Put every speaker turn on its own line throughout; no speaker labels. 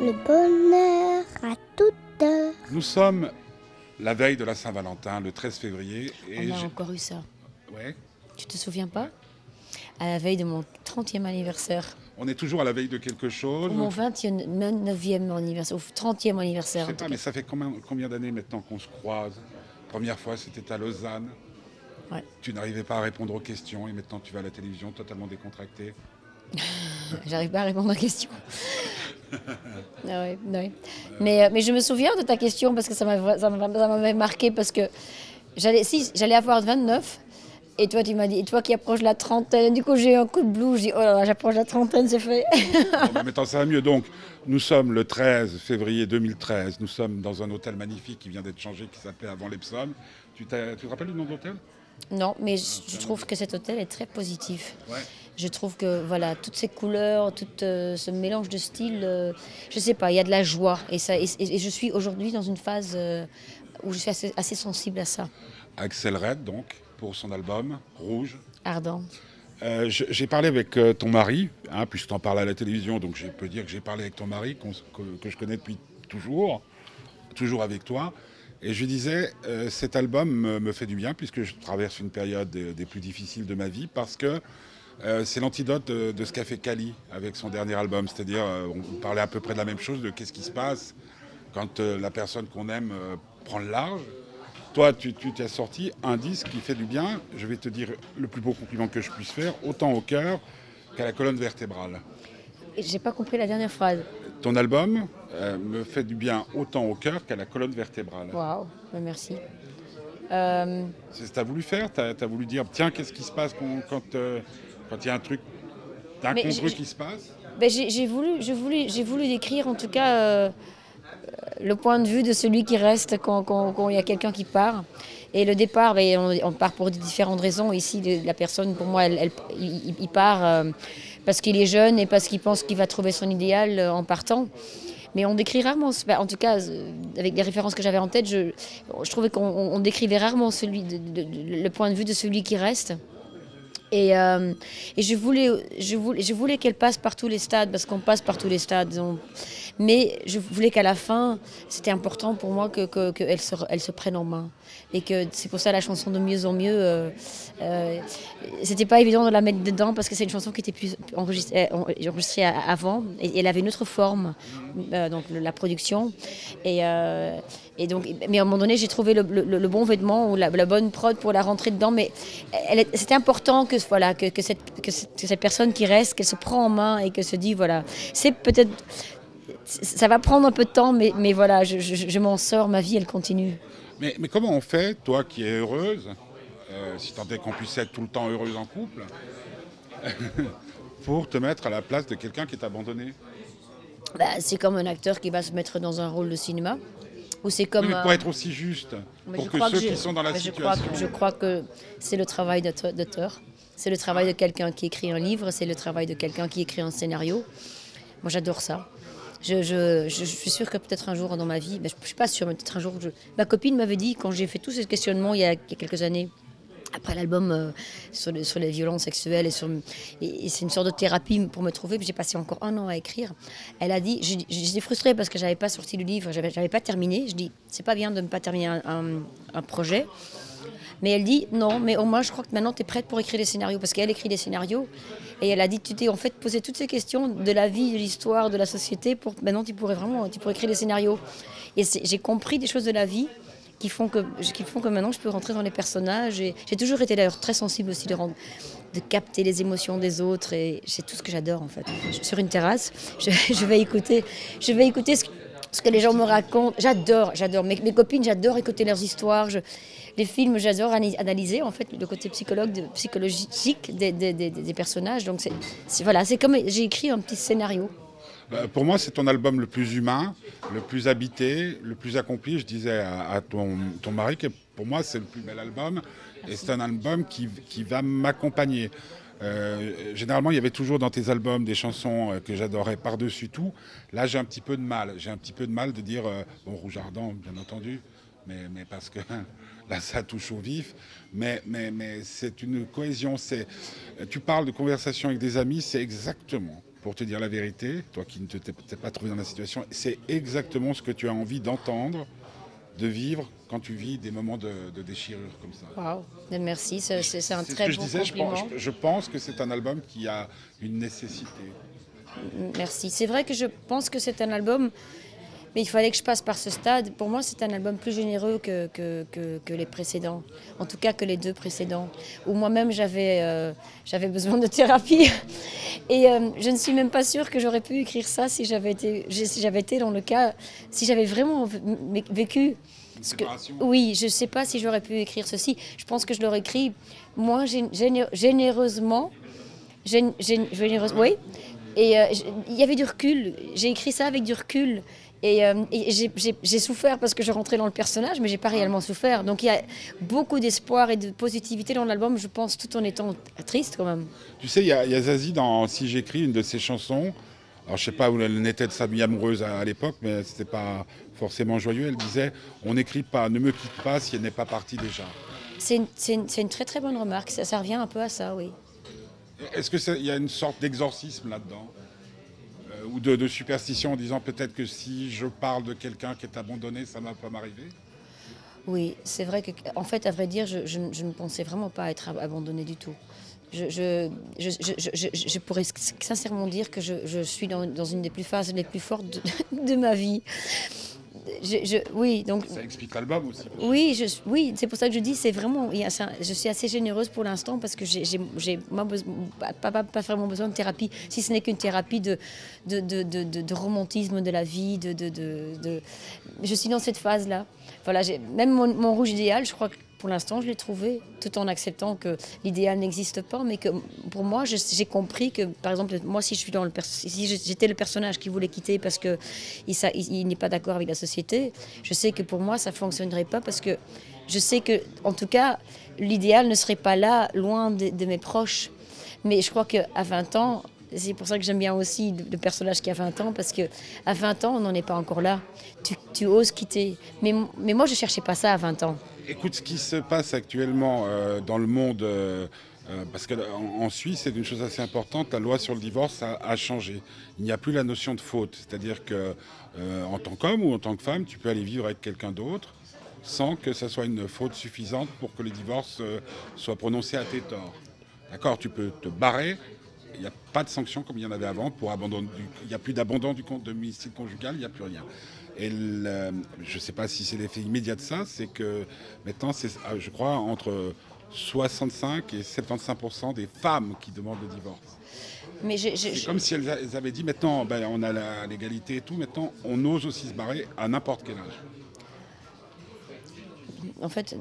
le bonheur à toute heure.
Nous sommes la veille de la Saint-Valentin, le 13 février.
Et On a encore eu ça.
Ouais.
Tu te souviens pas? À la veille de mon 30e anniversaire.
On est toujours à la veille de quelque chose?
mon 29e anniversaire, ou 30e anniversaire.
Je sais pas, mais ça fait combien, combien d'années maintenant qu'on se croise? Première fois, c'était à Lausanne.
Ouais.
Tu n'arrivais pas à répondre aux questions et maintenant tu vas à la télévision totalement décontracté.
J'arrive pas à répondre aux questions. Ah mais, euh, mais je me souviens de ta question parce que ça m'avait marqué parce que j'allais si, j'allais avoir 29 et toi tu m'as dit et toi qui approches la trentaine du coup j'ai eu un coup de blues je dis oh là là j'approche la trentaine c'est fait.
Mais maintenant ça va mieux. Donc nous sommes le 13 février 2013 nous sommes dans un hôtel magnifique qui vient d'être changé qui s'appelait avant l'Epsom. Tu, tu te rappelles le nom de l'hôtel?
Non mais je, trouve que cet hôtel est très positif. Ouais je trouve que voilà toutes ces couleurs, tout euh, ce mélange de styles, euh, je sais pas, il y a de la joie et ça et, je suis aujourd'hui dans une phase euh, où je suis assez, sensible à ça.
Axel Red donc pour son album Rouge.
Ardent.
j'ai parlé avec ton mari, hein, puisque tu en parles à la télévision, donc je peux dire que j'ai parlé avec ton mari, que, je connais depuis toujours, toujours avec toi. Et je lui disais, cet album me, fait du bien, puisque je traverse une période des plus difficiles de ma vie, parce que euh, c'est l'antidote de, ce qu'a fait Kali avec son dernier album. C'est-à-dire, euh, on parlait à peu près de la même chose, de qu'est-ce qui se passe quand euh, la personne qu'on aime prend le large. Toi, tu t'es sorti un disque qui fait du bien. Je vais te dire le plus beau compliment que je puisse faire, autant au cœur qu'à la colonne vertébrale.
J'ai pas compris la dernière phrase.
Ton album me fait du bien autant au cœur qu'à la colonne vertébrale.
Waouh, merci.
C'est ce que tu as voulu faire? Tu as, voulu dire, tiens, qu'est-ce qui se passe quand, quand il y a un truc d'incongru qui se passe
ben J'ai voulu, voulu, voulu décrire en tout cas euh, le point de vue de celui qui reste quand il y a quelqu'un qui part. Et le départ, ben, on, part pour différentes raisons. Ici, la personne, pour moi, elle, il, part euh, parce qu'il est jeune et parce qu'il pense qu'il va trouver son idéal euh, en partant. Mais on décrit rarement, en tout cas, avec les références que j'avais en tête, je, je trouvais qu'on décrivait rarement celui le point de vue de celui qui reste. Et, euh, et, je voulais, je voulais, je voulais qu'elle passe par tous les stades, parce qu'on passe par tous les stades. Mais je voulais qu'à la fin, c'était important pour moi qu'elle que, que se, elle se prenne en main. Et que c'est pour ça la chanson de mieux en mieux. Euh, euh, c'était pas évident de la mettre dedans parce que c'est une chanson qui était plus enregistrée, enregistrée avant et elle avait une autre forme, euh, donc la production. Et, euh, et, donc, mais à un moment donné, j'ai trouvé le, le, bon vêtement ou la, bonne prod pour la rentrer dedans. Mais c'était important que, voilà, que, que, cette, que, cette, personne qui reste, qu'elle se prend en main et qu'elle se dit voilà, c'est peut-être ça va prendre un peu de temps, mais, mais voilà, je, m'en sors, ma vie, elle continue.
Mais, mais, comment on fait, toi qui es heureuse, euh, si tant est qu'on puisse être tout le temps heureuse en couple, pour te mettre à la place de quelqu'un qui est abandonné?
Bah, C'est comme un acteur qui va se mettre dans un rôle de cinéma. Ou c'est comme,
pour être aussi juste, pour que ceux qui sont dans la situation...
Je crois que, c'est le travail d'auteur. C'est le travail de quelqu'un qui écrit un livre, c'est le travail de quelqu'un qui écrit un scénario. Moi, j'adore ça. Je, suis sûre que peut-être un jour dans ma vie, ben, je ne suis pas sûre, mais peut-être un jour, ma copine m'avait dit, quand j'ai fait tous ces questionnements il y a, quelques années, après l'album euh, sur, les violences sexuelles et, c'est une sorte de thérapie pour me trouver. J'ai passé encore un an à écrire. Elle a dit, j'étais frustrée parce que j'avais pas sorti le livre, j'avais pas terminé. Je dis, c'est pas bien de ne pas terminer un projet. Mais elle dit non, mais au moins je crois que maintenant tu es prête pour écrire des scénarios. Parce qu'elle écrit des scénarios. Et elle a dit tu t'es en fait posé toutes ces questions de la vie, de l'histoire, de la société. pour Maintenant tu pourrais vraiment tu pourrais écrire des scénarios. Et j'ai compris des choses de la vie qui font que, qui font que maintenant je peux rentrer dans les personnages. J'ai toujours été d'ailleurs très sensible aussi de, de capter les émotions des autres. Et c'est tout ce que j'adore en fait. Sur une terrasse, je, vais écouter, je vais écouter ce, que les gens me racontent. J'adore, j'adore. Mes, mes, copines, j'adore écouter leurs histoires. Je, les films, j'adore analyser en fait le côté psychologue, psychologique des, des, personnages. Donc c'est voilà, c'est comme j'ai écrit un petit scénario.
Bah, pour moi, c'est ton album le plus humain, le plus habité, le plus accompli. Je disais à, ton, ton, mari que pour moi, c'est le plus bel album. Et c'est un album qui, qui va m'accompagner. Euh, généralement, il y avait toujours dans tes albums des chansons euh, que j'adorais par-dessus tout. Là, j'ai un petit peu de mal. J'ai un petit peu de mal de dire, euh, bon, Rouge Ardent, bien entendu, mais, mais parce que là ça touche au vif, mais, mais, mais c'est une cohésion. C'est, tu parles de conversation avec des amis, c'est exactement pour te dire la vérité, toi qui ne t'es t'es pas trouvé dans la situation, c'est exactement ce que tu as envie d'entendre, de vivre quand tu vis des moments de, de déchirure comme ça.
Waouh, merci, c'est c'est- c'est un
C'est ce
très
que je
bon
disais, je
compliment.
pense, je- je pense que c'est un album qui a une nécessité.
Merci. C'est vrai que je pense que c'est un album, mais il fallait que je passe par ce stade. Pour moi, c'est un album plus généreux que, que, que- que les précédents. En tout cas, que les deux précédents. Où moi-même, j'avais euh, j'avais besoin de thérapie. Et euh, je ne suis même pas sûre que j'aurais pu écrire ça si j'avais été, si j'avais été dans le cas, si j'avais vraiment vécu. que- oui, je ne sais pas si j'aurais pu écrire ceci. Je pense que je l'aurais écrit moins gén- géné- généreusement. Gén- gén- généreuse- oui. Et euh, il y avait du recul. J'ai écrit ça avec du recul. Et, euh, et j'ai- souffert parce que je rentrais dans le personnage, mais j'ai pas réellement souffert. Donc il y a beaucoup d'espoir et de positivité dans l'album, je pense, tout en étant triste quand même.
Tu sais, il y, a il y a Zazie dans Si j'écris, une de ses chansons. Alors, je sais pas où elle était de sa vie amoureuse à, à l'époque, mais c'était pas forcément joyeux. Elle disait On n'écrit pas, ne me quitte pas si elle n'est pas partie déjà.
C'est une, très très bonne remarque. Ça, ça revient un peu à ça, oui.
Est-ce qu'il y a une sorte d'exorcisme là-dedans? Ou de, superstition en disant peut-être que si je parle de quelqu'un qui est abandonné, ça ne va pas m'arriver
Oui, c'est vrai que, en fait, à vrai dire, je, ne- pensais vraiment pas être ab- abandonnée du tout. Je, pourrais sincèrement dire que je, suis dans, une des plus phases les plus fortes de ma vie. Je, je- oui, donc
Ça explique l'album aussi.
oui, je, oui, c'est pour ça que je dis, c'est vraiment, je suis assez généreuse pour l'instant parce que j'ai, pas, pas, pas vraiment besoin de thérapie, si ce n'est qu'une thérapie de, de, de, de, romantisme de la vie, de, de, de, de- je suis dans cette phase-là. Voilà, même mon, mon rouge idéal, je crois que pour l'instant, je l'ai trouvé, tout en acceptant que l'idéal n'existe pas, mais que pour moi, j'ai compris que, par exemple, moi, si je suis dans si j'étais le personnage qui voulait quitter parce que il, n'est pas d'accord avec la société, je sais que pour moi, ça fonctionnerait pas parce que je sais que, en tout cas, l'idéal ne serait pas là, loin de, mes proches. Mais je crois qu'à 20 ans, c'est pour ça que j'aime bien aussi le personnage qui a 20 ans, parce que à 20 ans, on n'en est pas encore là. Tu, oses quitter. Mais, mais moi, je cherchais pas ça à 20 ans.
Écoute, ce qui se passe actuellement euh, dans le monde, euh, euh, parce qu'en en Suisse, c'est une chose assez importante, la loi sur le divorce a, changé. Il n'y a plus la notion de faute. C'est-à-dire que en tant qu'homme ou en tant que femme, tu peux aller vivre avec quelqu'un d'autre sans que ça soit une faute suffisante pour que le divorce soit prononcé à tes torts. D'accord? Tu peux te barrer. Il n'y a pas de sanction comme il y en avait avant pour abandon. Il n'y a plus d'abandon du compte de domicile conjugal, il n'y a plus rien. Et le- je ne sais pas si c'est l'effet immédiat de ça, c'est que maintenant, c'est, ah, je crois, entre 65 et 75 des femmes qui demandent le divorce.
Mais je- je-
C'est comme si elles, avaient dit maintenant, ben, on a la- l'égalité et tout, maintenant on ose aussi se barrer à n'importe quel âge.
en fait,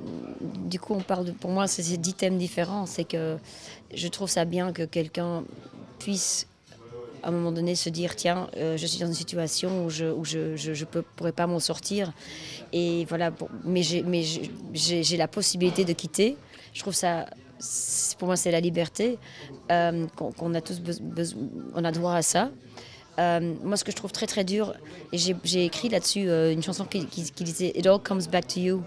du coup, on parle de, pour moi, c'est c'est dix thèmes différents. C'est que je trouve ça bien que quelqu'un puisse, à un moment donné, se dire tiens, euh, je suis dans une situation où je où je, je, je peux, pourrais pas m'en sortir. Et voilà, pour- mais j'ai la possibilité de quitter. Je trouve ça. Pour moi, c'est la liberté euh, qu'on a tous besoin, on a droit à ça. Euh, moi, ce que je trouve très très dur, et j'ai écrit là-dessus euh, une chanson qui disait It all comes back to you.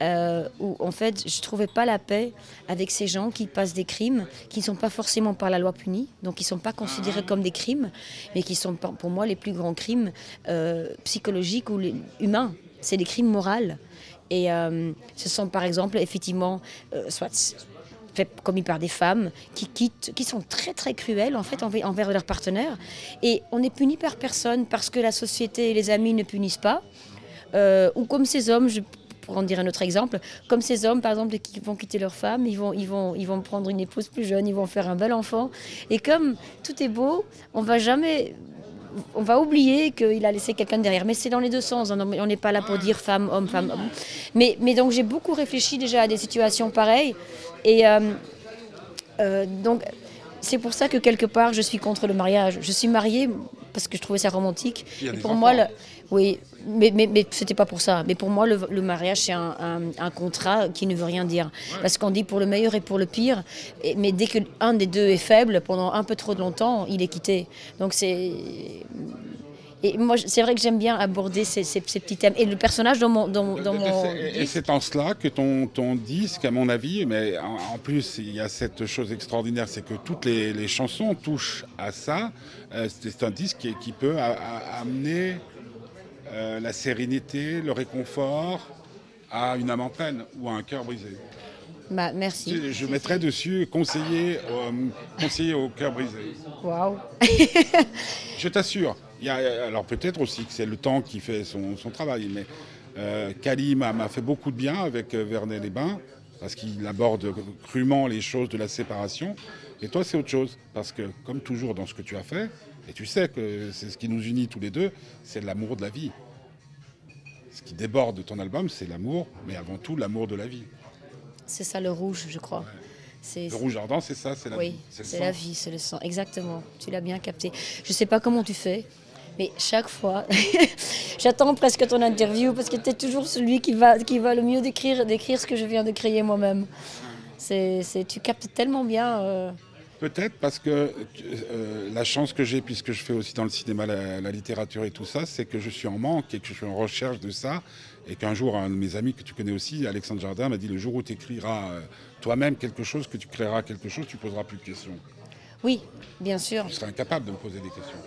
Euh, où en fait, je trouvais pas la paix avec ces gens qui passent des crimes qui ne sont pas forcément par la loi punis, donc qui ne sont pas considérés comme des crimes, mais qui sont pour moi les plus grands crimes euh, psychologiques ou humains. C'est des crimes moraux. Et euh, ce sont par exemple effectivement soit commis par des femmes qui quittent, qui sont très très cruelles en fait envers, leurs partenaires. Et on n'est puni par personne parce que la société et les amis ne punissent pas. Ou comme ces hommes, pour en dire un autre exemple, comme ces hommes par exemple qui vont quitter leur femme, ils vont, ils vont, ils vont prendre une épouse plus jeune, ils vont faire un bel enfant. Et comme tout est beau, on va jamais on va oublier qu'il a laissé quelqu'un derrière. Mais c'est dans les deux sens. On on n'est pas là pour dire femme, homme, femme, homme. Mais, mais donc j'ai beaucoup réfléchi déjà à des situations pareilles. Et euh, euh, donc c'est pour ça que quelque part je suis contre le mariage. Je suis mariée parce que je trouvais ça romantique. Et pour moi,
enfants.
le- oui, mais, mais, mais c'était pas pour ça. Mais pour moi, le, le mariage, c'est un, un- un contrat qui ne veut rien dire. Parce qu'on dit pour le meilleur et pour le pire. Et- mais dès qu'un des deux est faible, pendant un peu trop longtemps, il est quitté. Donc c'est. Et moi, c'est vrai que j'aime bien aborder ces, ces- ces petits thèmes. Et le personnage dans mon, dans, dans mon
Et c'est en cela que ton, ton disque, à mon avis, mais en, en plus, il y a cette chose extraordinaire, c'est que toutes les, les chansons touchent à ça. Euh, c'est c'est un disque qui, qui peut a- a- amener euh, la sérénité, le réconfort à une âme en peine ou à un cœur brisé.
bah, merci.
Je, mettrais dessus conseiller, euh, conseiller au cœur brisé.
Waouh.
Je t'assure. Il y a- alors peut-être aussi que c'est le temps qui fait son, son travail, mais euh, Kali m'a fait beaucoup de bien avec euh, Vernet les Bains, parce qu'il aborde crûment les choses de la séparation. Et toi, c'est autre chose, parce que comme toujours dans ce que tu as fait, et tu sais que c'est ce qui nous unit tous les deux, c'est l'amour de la vie. Ce qui déborde de ton album, c'est l'amour, mais avant tout l'amour de la vie.
C'est ça le rouge, je crois.
Le rouge ardent, c'est ça, c'est la
oui,
vie.
c'est la vie, c'est le sang. Exactement. Tu l'as bien capté. Je sais pas comment tu fais, mais chaque fois, j'attends presque ton interview parce que tu es toujours celui qui va, qui va le mieux décrire, décrire ce que je viens de créer moi-même. C'est, c'est, tu captes tellement bien. euh,
Peut-être parce que euh, la chance que j'ai, puisque je fais aussi dans le cinéma la, la littérature et tout ça, c'est que je suis en manque et que je suis en recherche de ça. Et qu'un jour, un de mes amis que tu connais aussi, Alexandre Jardin, m'a dit le jour où tu écriras euh, toi-même quelque chose, que tu créeras quelque chose, tu poseras plus de questions.
Oui, bien sûr.
Tu seras incapable de me poser des questions.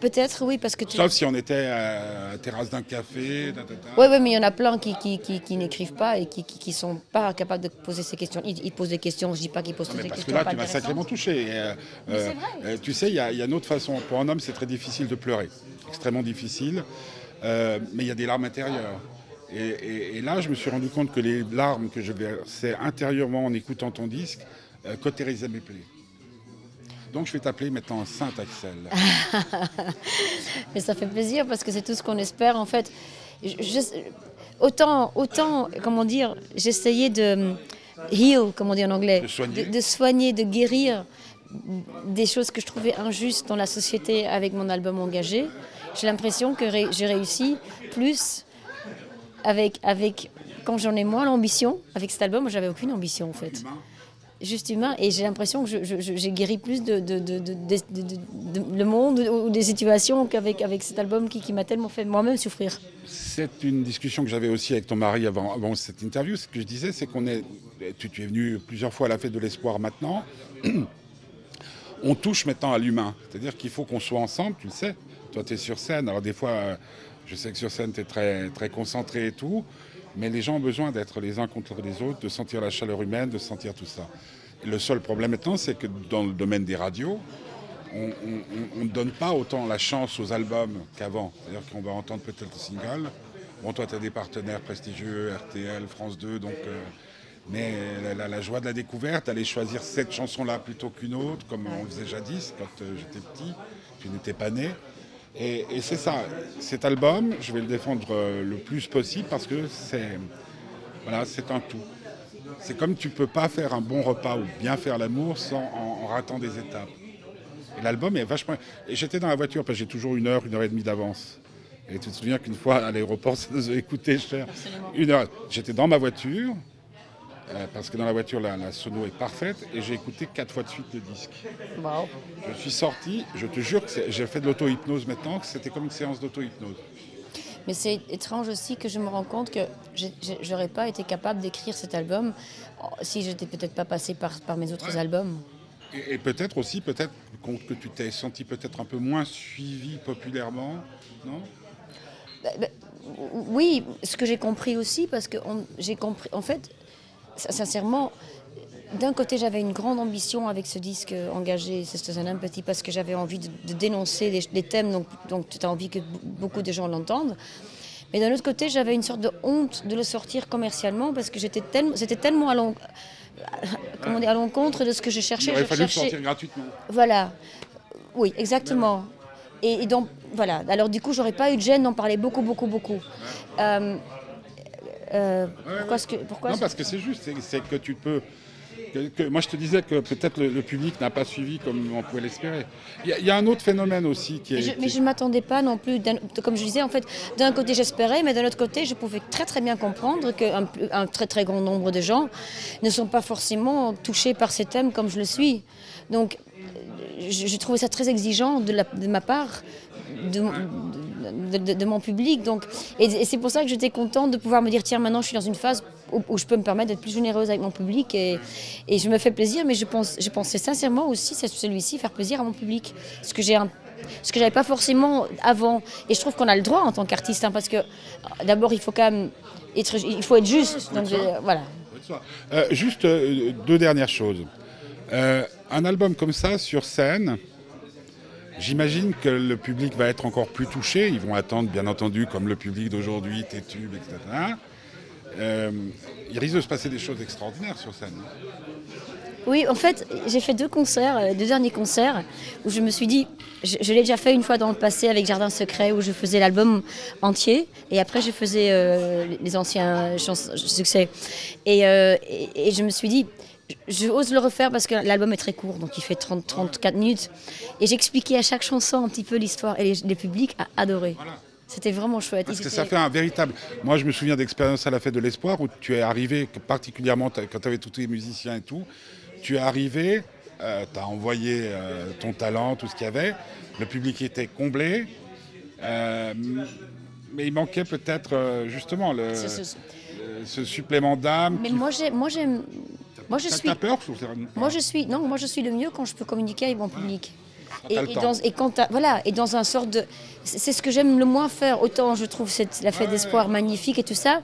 Peut-être, oui, parce que tu.
Sauf si on était à la terrasse d'un café.
Oui, ouais, mais il y en a plein qui, qui, qui, qui n'écrivent pas et qui, qui, qui sont pas capables de poser ces questions. Ils, ils posent des questions, je dis pas qu'ils posent
Non,
toutes
mais
des
parce que
questions
là, tu m'as sacrément touché. Euh, euh,
vrai.
euh, tu sais, il y, a- y a une autre façon. Pour un homme, c'est très difficile de pleurer. Extrêmement difficile. Mais il y a des larmes intérieures. Et, et- et là, je me suis rendu compte que les larmes que je versais intérieurement en écoutant ton disque cautérisaient mes plaies. Donc, je vais t'appeler maintenant Saint Axel.
Mais ça fait plaisir parce que c'est tout ce qu'on espère en fait. Je- je- autant, autant, comment dire, j'essayais de heal, comme on dit en anglais,
De soigner.
de, de soigner, de guérir des choses que je trouvais injustes dans la société avec mon album engagé. J'ai l'impression que ré- j'ai réussi plus avec, avec quand j'en ai moins l'ambition. Avec cet album, j'avais aucune ambition en fait. Juste humain, et j'ai l'impression que j'ai guéri plus de, de, le monde ou des situations qu'avec avec cet album qui, qui m'a tellement fait moi-même souffrir.
C'est une discussion que j'avais aussi avec ton mari avant, avant cette interview. Ce que je disais, c'est qu'on est. Tu, tu es venu plusieurs fois à la fête de l'espoir maintenant. On touche maintenant à l'humain. C'est-à-dire qu'il faut qu'on soit ensemble, tu le sais. Toi, tu es sur scène. Alors, des fois, euh, je sais que sur scène, tu es très, très concentré et tout. Mais les gens ont besoin d'être les uns contre les autres, de sentir la chaleur humaine, de sentir tout ça. Le seul problème maintenant, c'est que dans le domaine des radios, on ne donne pas autant la chance aux albums qu'avant. C'est-à-dire qu'on va entendre peut-être le single. Bon, toi, tu as des partenaires prestigieux, RTL, France 2, donc. euh, mais la, joie de la découverte, aller choisir cette chanson-là plutôt qu'une autre, comme on faisait jadis quand euh, j'étais petit, tu n'étais pas né. Et, et c'est ça, cet album, je vais le défendre euh, le plus possible parce que c'est voilà, un tout. C'est comme tu peux pas faire un bon repas ou bien faire l'amour sans en, en ratant des étapes. Et l'album est vachement. Et j'étais dans la voiture parce que j'ai toujours une heure, une heure et demie d'avance. Et tu te souviens qu'une fois à l'aéroport, ça nous a coûté cher. Une heure. J'étais dans ma voiture euh, parce que dans la voiture la, la sono est parfaite et j'ai écouté quatre fois de suite le disque.
Wow.
Je suis sorti, je te jure que j'ai fait de l'auto-hypnose maintenant, que c'était comme une séance d'auto-hypnose.
Mais c'est étrange aussi que je me rends compte que j'aurais pas été capable d'écrire cet album oh, si j'étais peut-être pas passée par, par mes autres albums.
Et, et peut-être aussi, peut-être que tu t'es senti peut-être un peu moins suivi populairement, non?
Bah, bah, oui, ce que j'ai compris aussi, parce que j'ai compris, en fait, sincèrement, d'un côté j'avais une grande ambition avec ce disque engagé, c'est un petit, parce que j'avais envie de, de dénoncer des, des thèmes, donc, donc tu as envie que beaucoup de gens l'entendent. Mais d'un autre côté, j'avais une sorte de honte de le sortir commercialement, parce que j'étais tellement, c'était tellement à dire, à l'encontre de ce que je
Il
cherchais.
aurait
Je
fallu le sortir gratuitement.
voilà. Oui, exactement. Et, et donc, voilà. Alors, du coup, j'aurais pas eu de gêne d'en parler beaucoup, beaucoup, beaucoup. Euh, euh, pourquoi est-ce que. Pourquoi
Non, parce que c'est juste, c'est- que tu peux. que- que- moi, je te disais que peut-être le, le public n'a pas suivi comme on pouvait l'espérer. Il y, a- il y a un autre phénomène aussi qui est.
Mais je, mais ne m'attendais pas non plus, comme je disais, en fait, d'un côté j'espérais, mais d'un autre côté je pouvais très très bien comprendre qu'un un très très grand nombre de gens ne sont pas forcément touchés par ces thèmes comme je le suis. Donc je, je trouvais ça très exigeant de, la- de ma part de, de, de- de mon public. Donc, et, et c'est pour ça que j'étais contente de pouvoir me dire tiens, maintenant je suis dans une phase où, où je peux me permettre d'être plus généreuse avec mon public et, et je me fais plaisir, mais je, pense, je pensais sincèrement aussi, c'est celui-ci, faire plaisir à mon public. Ce que j'ai un ce que j'avais pas forcément avant. Et je trouve qu'on a le droit en tant qu'artiste, hein, parce que euh, d'abord il faut quand même être, il faut être juste. Donc je- voilà.
Euh, juste euh, deux dernières choses. Euh, un album comme ça sur scène, j'imagine que le public va être encore plus touché. Ils vont attendre, bien entendu, comme le public d'aujourd'hui, tes tubes, etc. Euh, il risque de se passer des choses extraordinaires sur scène.
Oui, en fait, j'ai fait deux concerts, euh, deux derniers concerts, où je me suis dit, je, l'ai déjà fait une fois dans le passé avec Jardin Secret, où je faisais l'album entier, et après je faisais euh, les anciens succès. Et je me suis dit, je ose le refaire parce que l'album est très court, donc il fait 30, 34 minutes. Et j'expliquais à chaque chanson un petit peu l'histoire, et les, le public a adoré. C'était vraiment chouette.
Parce que ça fait un véritable. Moi, je me souviens d'expérience à la fête de l'espoir où tu es arrivé, particulièrement quand tu avais tous les musiciens et tout, tu es arrivé, tu as envoyé euh, ton talent, tout ce qu'il y avait, le public était comblé, euh, mais il manquait peut-être euh, justement le,
Ce- ce-
le- ce supplément d'âme.
Mais moi, j'ai- moi, je suis.
Peur c'est-
Moi je suis non, moi je suis le mieux quand je peux communiquer avec mon public. Et, dans, et quand voilà et dans un sorte de c'est ce que j'aime le moins faire autant je trouve cette la fête d'espoir magnifique et tout ça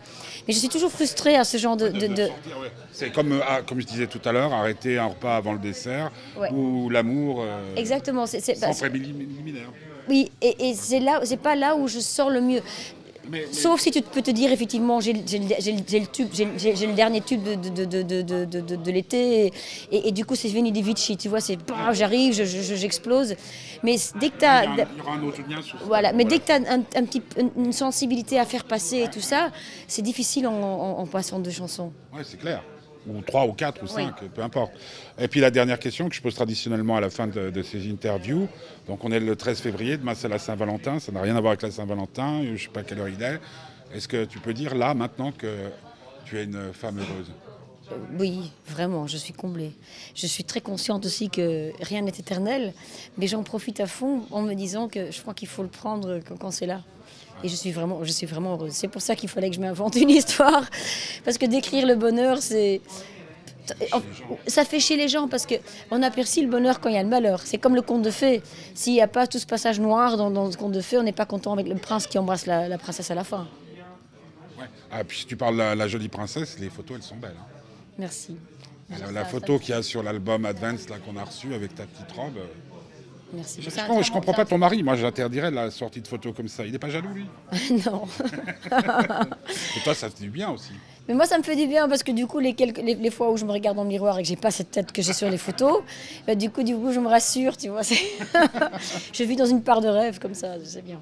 mais je suis toujours frustrée à ce genre de.
C'est comme, euh, ah, comme je disais tout à l'heure, arrêter un repas avant le dessert
Ouais.
ou l'amour euh,
exactement c'est
sans préliminaire.
oui et, et c'est là c'est pas là où je sors le mieux
Mais- mais-
Sauf si tu peux te dire effectivement j'ai le- tube j'ai dernier tube de, de, de, de, de, de- de- de l'été et, et- et du coup c'est Veni di Vici tu vois c'est bah, j'arrive je- je- je- j'explose mais dès que tu
il y, a un- il y aura un autre lien sur
Voilà, mais dès que tu as un, un petit, une- sensibilité à faire passer et tout ça, c'est difficile en, en- en passant deux chansons.
Oui, c'est clair. Ou trois, ou quatre, ou
Oui.
cinq, peu importe. Et puis la dernière question que je pose traditionnellement à la fin de, de ces interviews. Donc on est le 13 février, demain c'est la Saint-Valentin, ça n'a rien à voir avec la Saint-Valentin, je ne sais pas quelle heure il est. Est-ce que tu peux dire là, maintenant, que tu es une femme heureuse?
Oui, vraiment, je suis comblée. Je suis très consciente aussi que rien n'est éternel, mais j'en profite à fond en me disant que je crois qu'il faut le prendre quand c'est là. Et je suis vraiment, je suis vraiment heureuse. C'est pour ça qu'il fallait que je m'invente une histoire, parce que décrire le bonheur, c'est ça fait chier les gens parce que on apprécie le bonheur quand il y a le malheur. C'est comme le conte de fées. S'il n'y a pas tout ce passage noir dans, dans le conte de fées, on n'est pas content avec le prince qui embrasse la, la princesse à la fin.
Ouais. Ah, puis si tu parles de la, la jolie princesse, les photos, elles sont belles. hein.
Merci.
La, photo qu'il y a sur l'album Advance là qu'on a reçu avec ta petite robe.
Merci.
Je, je comprends pas ton mari. Moi, j'interdirais la sortie de photos comme ça. Il n'est pas jaloux, lui.
non.
Et toi, ça te dit bien aussi.
Mais moi, ça me fait du bien parce que du coup, les, quelques, les, les fois où je me regarde dans le miroir et que j'ai pas cette tête que j'ai sur les photos, bah, du coup, du coup, je me rassure, tu vois. je vis dans une part de rêve comme ça, c'est bien.